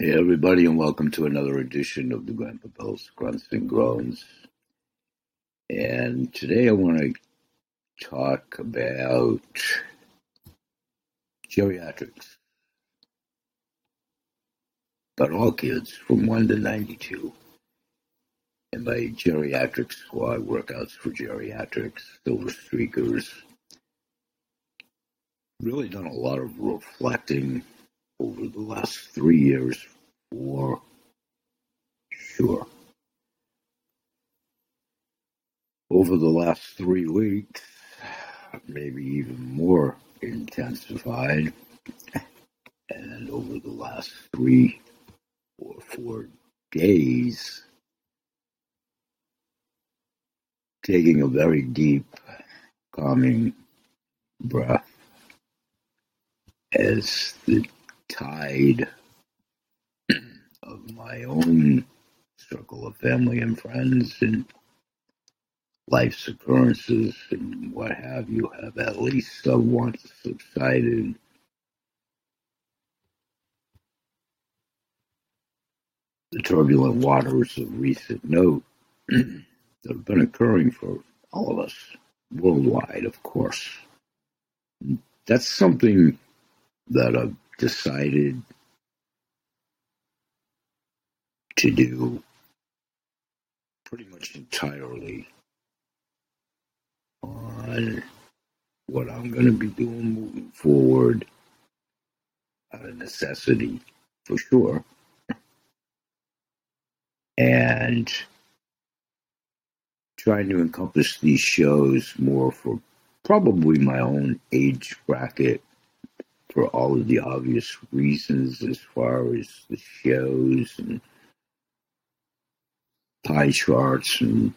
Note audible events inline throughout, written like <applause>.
Hey, everybody, and welcome to another edition of the Grandpa Bill's Grunts and Groans. And today I want to talk about geriatrics. But all kids from 1 to 92. And by geriatrics, squad workouts for geriatrics, SilverSneakers. Really done a lot of reflecting over the last three years for sure. Over the last three weeks, maybe even more intensified, and over the last three or four days, taking a very deep, calming breath as the tide of my own circle of family and friends and life's occurrences and what have you have at least somewhat subsided. The turbulent waters of recent note <clears throat> that have been occurring for all of us worldwide, of course. That's something that I've decided to do pretty much entirely on what I'm going to be doing moving forward out of necessity for sure. And trying to encompass these shows more for probably my own age bracket for all of the obvious reasons as far as the shows and pie charts and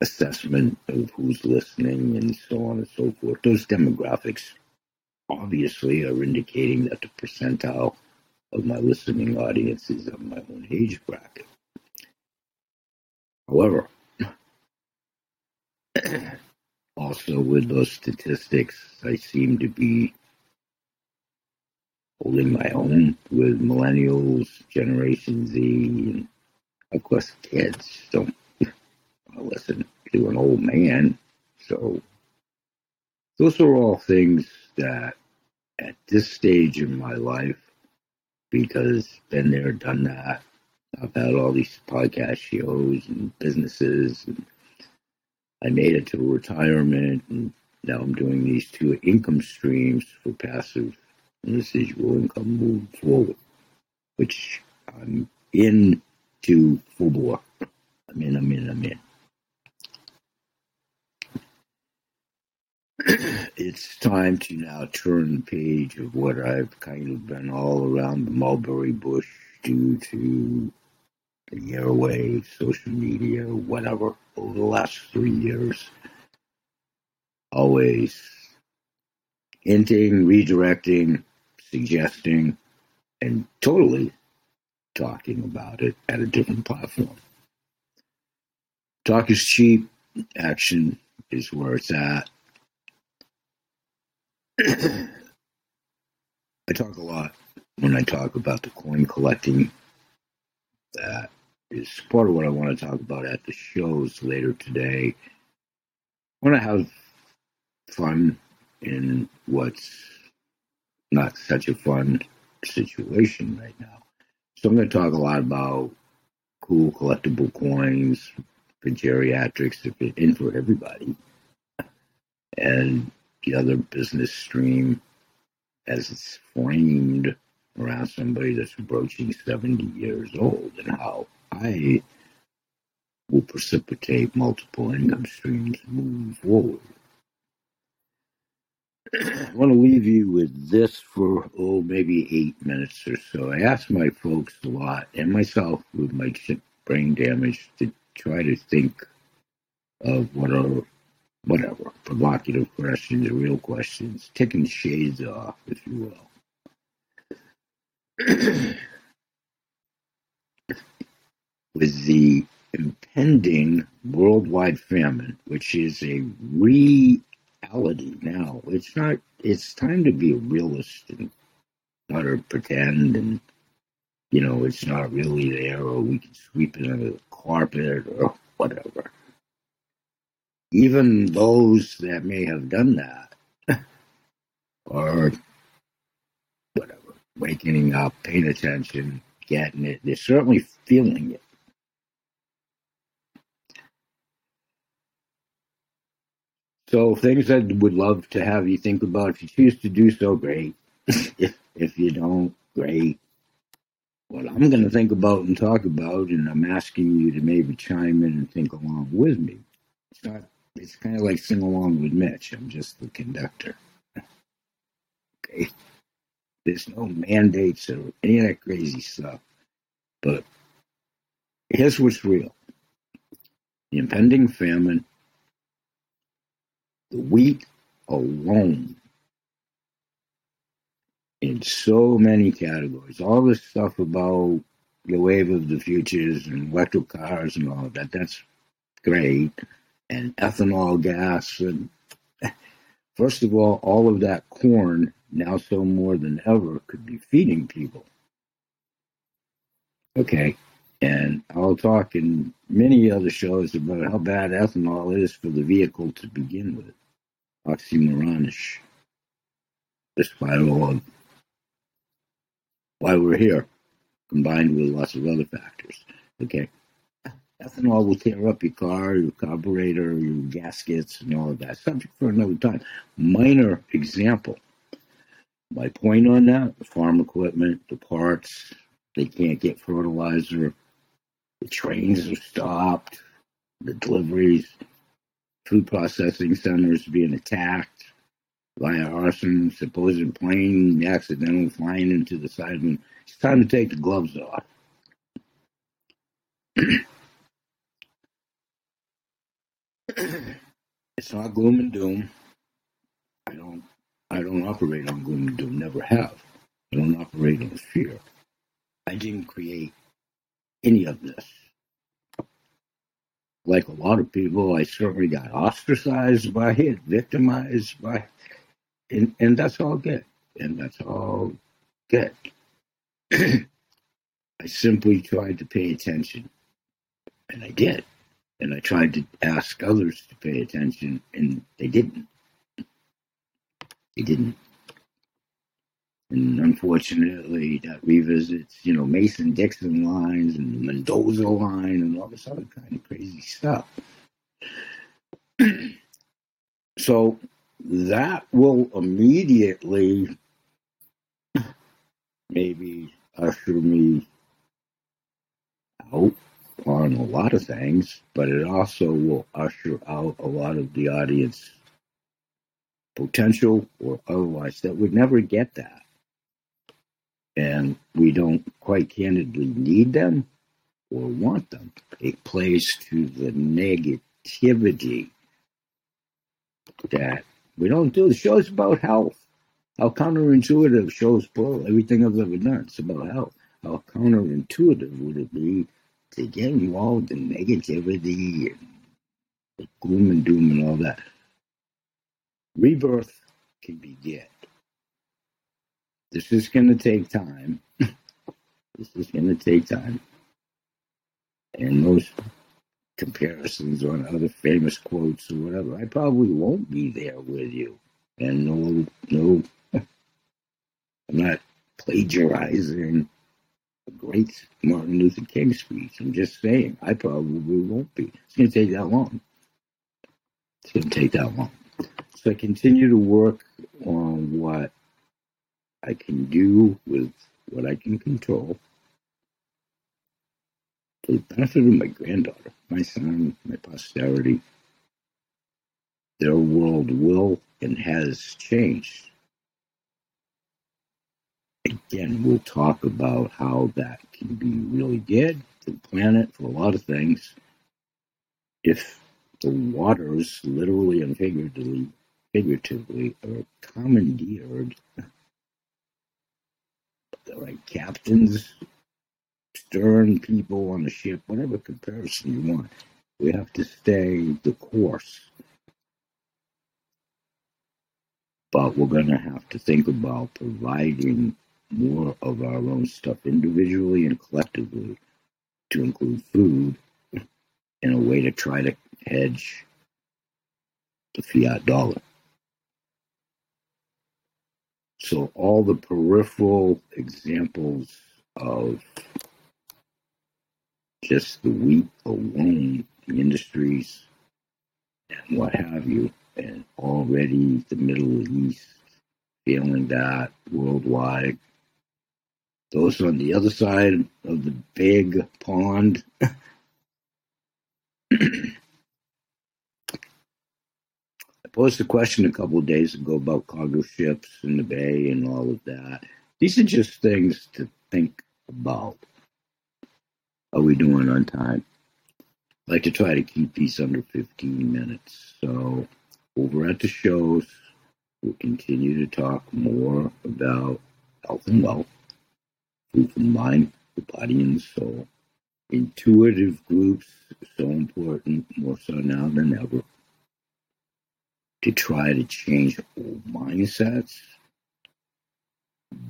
assessment of who's listening and so on and so forth. Those demographics obviously are indicating that the percentile of my listening audience is of my own age bracket. However, <clears throat> also with those statistics, I seem to be holding my own with millennials, Generation Z, and of course, kids don't <laughs> listen to an old man. So, those are all things that at this stage in my life, because been there, done that, I've had all these podcast shows and businesses, and I made it to retirement, and now I'm doing these two income streams for passive and residual income moving forward, which I'm in to full bore. I'm in, I'm in, I'm in. <clears throat> it's time to now turn the page of what I've kind of been all around the mulberry bush due to the airwaves, social media, whatever, over the last three years. Always hinting, redirecting, suggesting, and totally talking about it at a different platform. Talk is cheap, action is where it's at. <clears throat> I talk a lot when I talk about the coin collecting. That is part of what I want to talk about at the shows later today. I want to have fun in what's not such a fun situation right now. So I'm going to talk a lot about cool collectible coins for geriatrics and for everybody. And the other business stream as it's framed around somebody that's approaching 70 years old and how I will precipitate multiple income streams moving forward. <clears throat> I want to leave you with this for, oh, maybe eight minutes or so. I ask my folks a lot, and myself with my brain damage, to try to think of what are, whatever, provocative questions, real questions, taking shades off, if you will. <clears throat> with the impending worldwide famine, which is a reality now. It's not. It's time to be a realist and utter pretend and you know it's not really there or we can sweep it under the carpet or <laughs> whatever. Even those that may have done that <laughs> are waking up, paying attention, getting it. They're certainly feeling it. So things I would love to have you think about. If you choose to do so, great. <laughs> if if you don't, great. What I'm going to think about and talk about, and I'm asking you to maybe chime in and think along with me. It's not. It's kind of like sing along with Mitch. I'm just the conductor. <laughs> okay. There's no mandates or any of that crazy stuff. But here's what's real: the impending famine the wheat alone in so many categories. All this stuff about the wave of the futures and electric cars and all of that, that's great. And ethanol gas. And <laughs> first of all, all of that corn, now so more than ever, could be feeding people. Okay. And I'll talk in many other shows about how bad ethanol is for the vehicle to begin with oxymoronish, despite all of why we're here, combined with lots of other factors. Okay. Ethanol will tear up your car, your carburetor, your gaskets, and all of that. Subject for another time. Minor example. My point on that the farm equipment, the parts, they can't get fertilizer, the trains are stopped, the deliveries, food processing centers being attacked via arson, supposed plane accidental flying into the side of. It's time to take the gloves off. <clears throat> it's not gloom and doom. I don't I don't operate on gloom and doom, never have. I don't operate on fear. I didn't create any of this like a lot of people, I certainly got ostracized by it, victimized by, and and that's all good, and that's all good. <clears throat> I simply tried to pay attention, and I did, and I tried to ask others to pay attention, and they didn't. They didn't. And unfortunately, that revisits, you know, Mason Dixon lines and Mendoza line and all this other kind of crazy stuff. <clears throat> so that will immediately maybe usher me out on a lot of things, but it also will usher out a lot of the audience potential or otherwise that would never get that and we don't quite candidly need them or want them. It plays to the negativity that we don't do. The show's about health. How counterintuitive shows pull everything I've ever done. It's about health. How counterintuitive would it be to get involved in negativity and the gloom and doom and all that? Rebirth can begin. This is going to take time. this is going to take time. And those comparisons on other famous quotes or whatever, I probably won't be there with you. And no, no, <laughs> I'm not plagiarizing a great Martin Luther King speech. I'm just saying, I probably won't be. It's going to take that long. It's going to take that long. So I continue to work on what I can do with what I can control for the benefit of my granddaughter, my son, my posterity. Their world will and has changed. Again, we'll talk about how that can be really good for the planet, for a lot of things. If the waters, literally and figuratively, figuratively are commandeered right captains, stern people on the ship, whatever comparison you want. We have to stay the course. But we're going to have to think about providing more of our own stuff individually and collectively to include food in a way to try to hedge the fiat dollar. So all the peripheral examples of just the wheat alone, the industries and what have you, and already the Middle East feeling that worldwide. Those on the other side of the big pond <clears throat> posed a question a couple of days ago about cargo ships in the bay and all of that. These are just things to think about. Are we doing on time? I like to try to keep these under 15 minutes. So, over at the shows, we'll continue to talk more about health and wealth, food for the mind, the body and the soul. Intuitive groups, so important, more so now than ever to try to change old mindsets,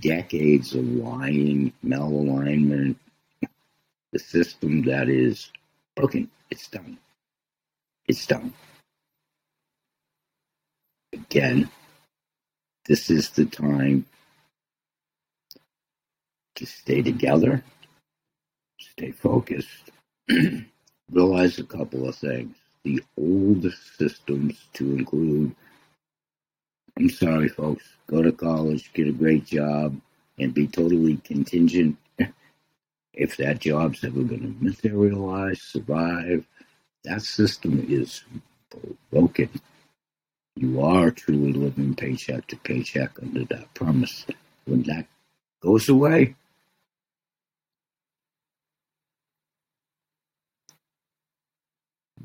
decades of lying, malalignment, the system that is broken. It's done. It's done. Again, this is the time to stay together, stay focused, <clears throat> realize a couple of things the old systems to include I'm sorry, folks, go to college, get a great job, and be totally contingent <laughs> if that job's ever going to materialize, survive. That system is broken. You are truly living paycheck to paycheck under that premise. When that goes away,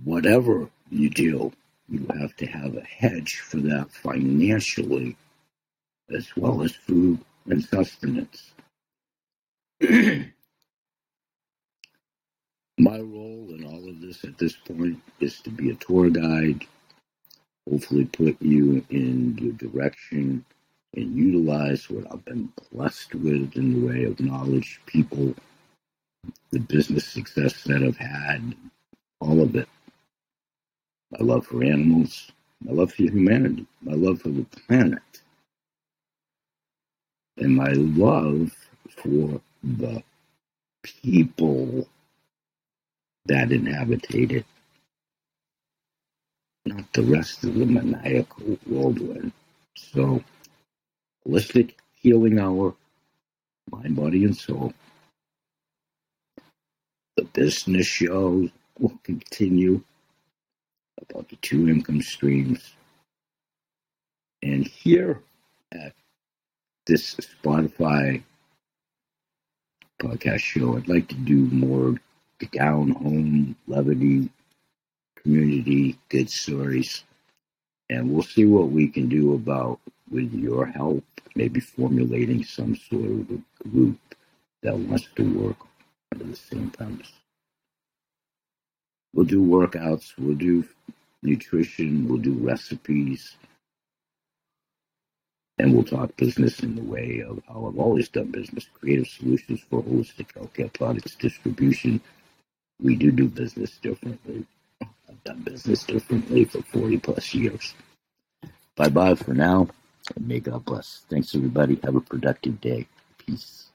whatever you do, you have to have a hedge for that financially as well as food and sustenance. <clears throat> My role in all of this at this point is to be a tour guide, hopefully put you in the direction and utilize what I've been blessed with in the way of knowledge, people, the business success that I've had, all of it my love for animals, my love for humanity, my love for the planet, and my love for the people that inhabitate it, not the rest of the maniacal whirlwind. So, holistic healing hour, mind, body, and soul. The business shows will continue about the two income streams. And here at this Spotify podcast show, I'd like to do more down home levity, community, good stories. And we'll see what we can do about, with your help, maybe formulating some sort of a group that wants to work under the same premise. We'll do workouts, we'll do nutrition, we'll do recipes, and we'll talk business in the way of how I've always done business creative solutions for holistic healthcare products distribution. We do do business differently. I've done business differently for 40 plus years. Bye bye for now, and may God bless. Thanks, everybody. Have a productive day. Peace.